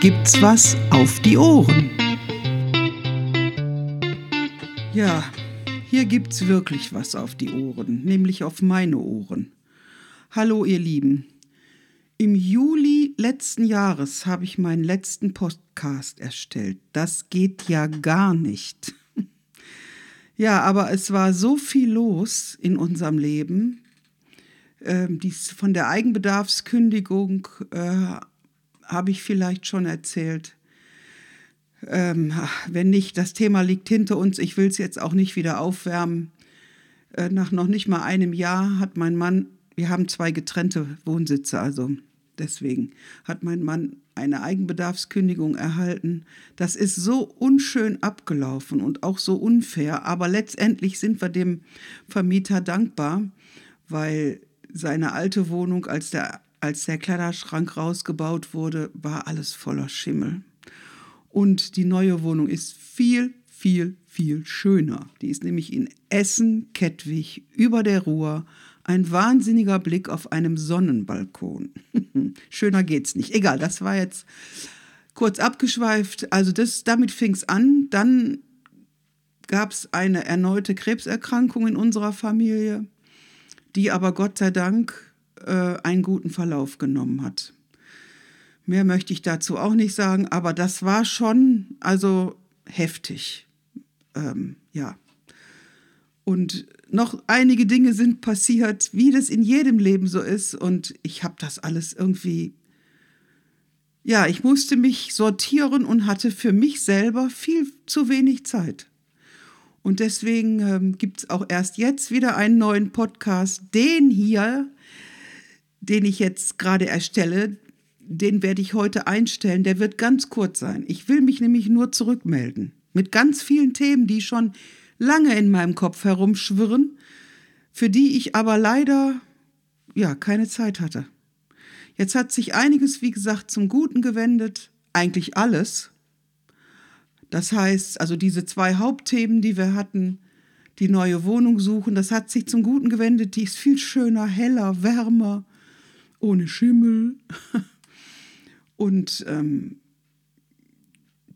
gibt's was auf die Ohren. Ja, hier gibt's wirklich was auf die Ohren, nämlich auf meine Ohren. Hallo ihr Lieben. Im Juli letzten Jahres habe ich meinen letzten Podcast erstellt. Das geht ja gar nicht. Ja, aber es war so viel los in unserem Leben. Ähm, dies, von der Eigenbedarfskündigung äh, habe ich vielleicht schon erzählt. Ähm, wenn nicht, das Thema liegt hinter uns. Ich will es jetzt auch nicht wieder aufwärmen. Äh, nach noch nicht mal einem Jahr hat mein Mann, wir haben zwei getrennte Wohnsitze, also deswegen hat mein Mann eine Eigenbedarfskündigung erhalten. Das ist so unschön abgelaufen und auch so unfair, aber letztendlich sind wir dem Vermieter dankbar, weil seine alte Wohnung, als der, als der Kleiderschrank rausgebaut wurde, war alles voller Schimmel. Und die neue Wohnung ist viel, viel, viel schöner. Die ist nämlich in Essen-Kettwig über der Ruhr. Ein wahnsinniger Blick auf einem Sonnenbalkon. Schöner geht's nicht. Egal, das war jetzt kurz abgeschweift. Also das, damit fing es an. Dann gab es eine erneute Krebserkrankung in unserer Familie, die aber Gott sei Dank äh, einen guten Verlauf genommen hat. Mehr möchte ich dazu auch nicht sagen, aber das war schon also heftig. Ähm, ja. Und noch einige Dinge sind passiert, wie das in jedem Leben so ist. Und ich habe das alles irgendwie, ja, ich musste mich sortieren und hatte für mich selber viel zu wenig Zeit. Und deswegen ähm, gibt es auch erst jetzt wieder einen neuen Podcast. Den hier, den ich jetzt gerade erstelle, den werde ich heute einstellen. Der wird ganz kurz sein. Ich will mich nämlich nur zurückmelden. Mit ganz vielen Themen, die schon lange in meinem Kopf herumschwirren, für die ich aber leider ja keine Zeit hatte. Jetzt hat sich einiges, wie gesagt, zum Guten gewendet, eigentlich alles. Das heißt, also diese zwei Hauptthemen, die wir hatten, die neue Wohnung suchen, das hat sich zum Guten gewendet, die ist viel schöner, heller, wärmer, ohne Schimmel. Und ähm,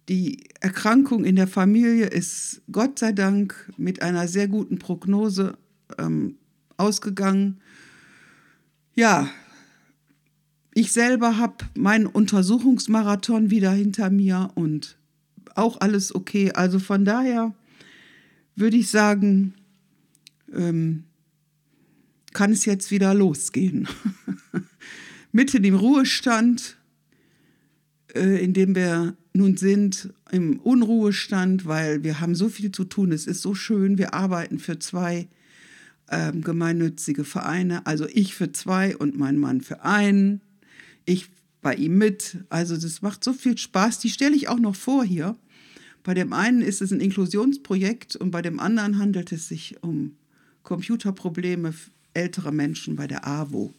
die Erkrankung in der Familie ist Gott sei Dank mit einer sehr guten Prognose ähm, ausgegangen. Ja, ich selber habe meinen Untersuchungsmarathon wieder hinter mir und auch alles okay. Also von daher würde ich sagen, ähm, kann es jetzt wieder losgehen. Mitten im Ruhestand äh, in dem wir nun sind, im Unruhestand, weil wir haben so viel zu tun. Es ist so schön. Wir arbeiten für zwei ähm, gemeinnützige Vereine. Also ich für zwei und mein Mann für einen. Ich bei ihm mit. Also das macht so viel Spaß. Die stelle ich auch noch vor hier. Bei dem einen ist es ein Inklusionsprojekt und bei dem anderen handelt es sich um Computerprobleme älterer Menschen bei der AWO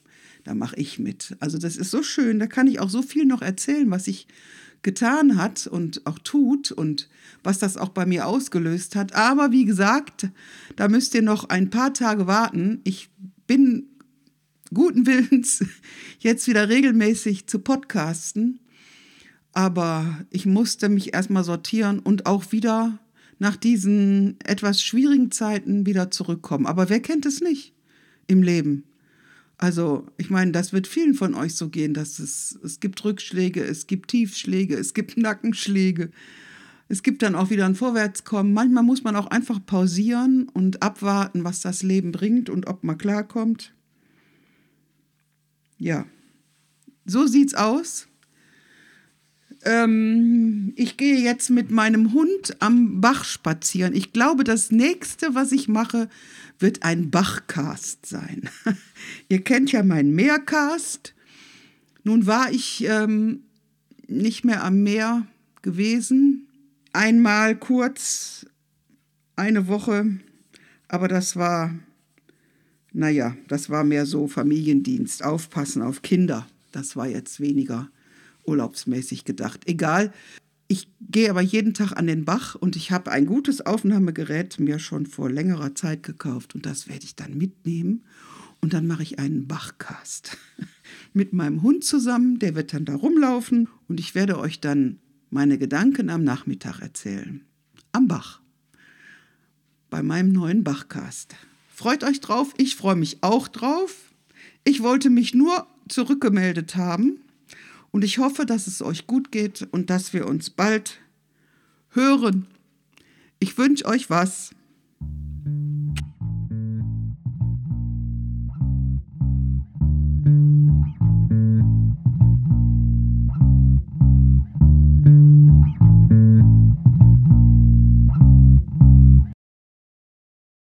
da mache ich mit. Also das ist so schön, da kann ich auch so viel noch erzählen, was sich getan hat und auch tut und was das auch bei mir ausgelöst hat. Aber wie gesagt, da müsst ihr noch ein paar Tage warten. Ich bin guten Willens, jetzt wieder regelmäßig zu podcasten. Aber ich musste mich erstmal sortieren und auch wieder nach diesen etwas schwierigen Zeiten wieder zurückkommen. Aber wer kennt es nicht im Leben? Also, ich meine, das wird vielen von euch so gehen, dass es, es gibt Rückschläge, es gibt Tiefschläge, es gibt Nackenschläge. Es gibt dann auch wieder ein Vorwärtskommen. Manchmal muss man auch einfach pausieren und abwarten, was das Leben bringt und ob man klarkommt. Ja, so sieht's aus. Ähm, ich gehe jetzt mit meinem Hund am Bach spazieren. Ich glaube, das nächste, was ich mache, wird ein Bachcast sein. Ihr kennt ja meinen Meercast. Nun war ich ähm, nicht mehr am Meer gewesen. Einmal kurz, eine Woche, aber das war, naja, das war mehr so Familiendienst, aufpassen auf Kinder. Das war jetzt weniger urlaubsmäßig gedacht. Egal. Ich gehe aber jeden Tag an den Bach und ich habe ein gutes Aufnahmegerät mir schon vor längerer Zeit gekauft und das werde ich dann mitnehmen und dann mache ich einen Bachcast. mit meinem Hund zusammen, der wird dann da rumlaufen und ich werde euch dann meine Gedanken am Nachmittag erzählen. Am Bach. Bei meinem neuen Bachcast. Freut euch drauf, ich freue mich auch drauf. Ich wollte mich nur zurückgemeldet haben und ich hoffe, dass es euch gut geht und dass wir uns bald hören. Ich wünsche euch was.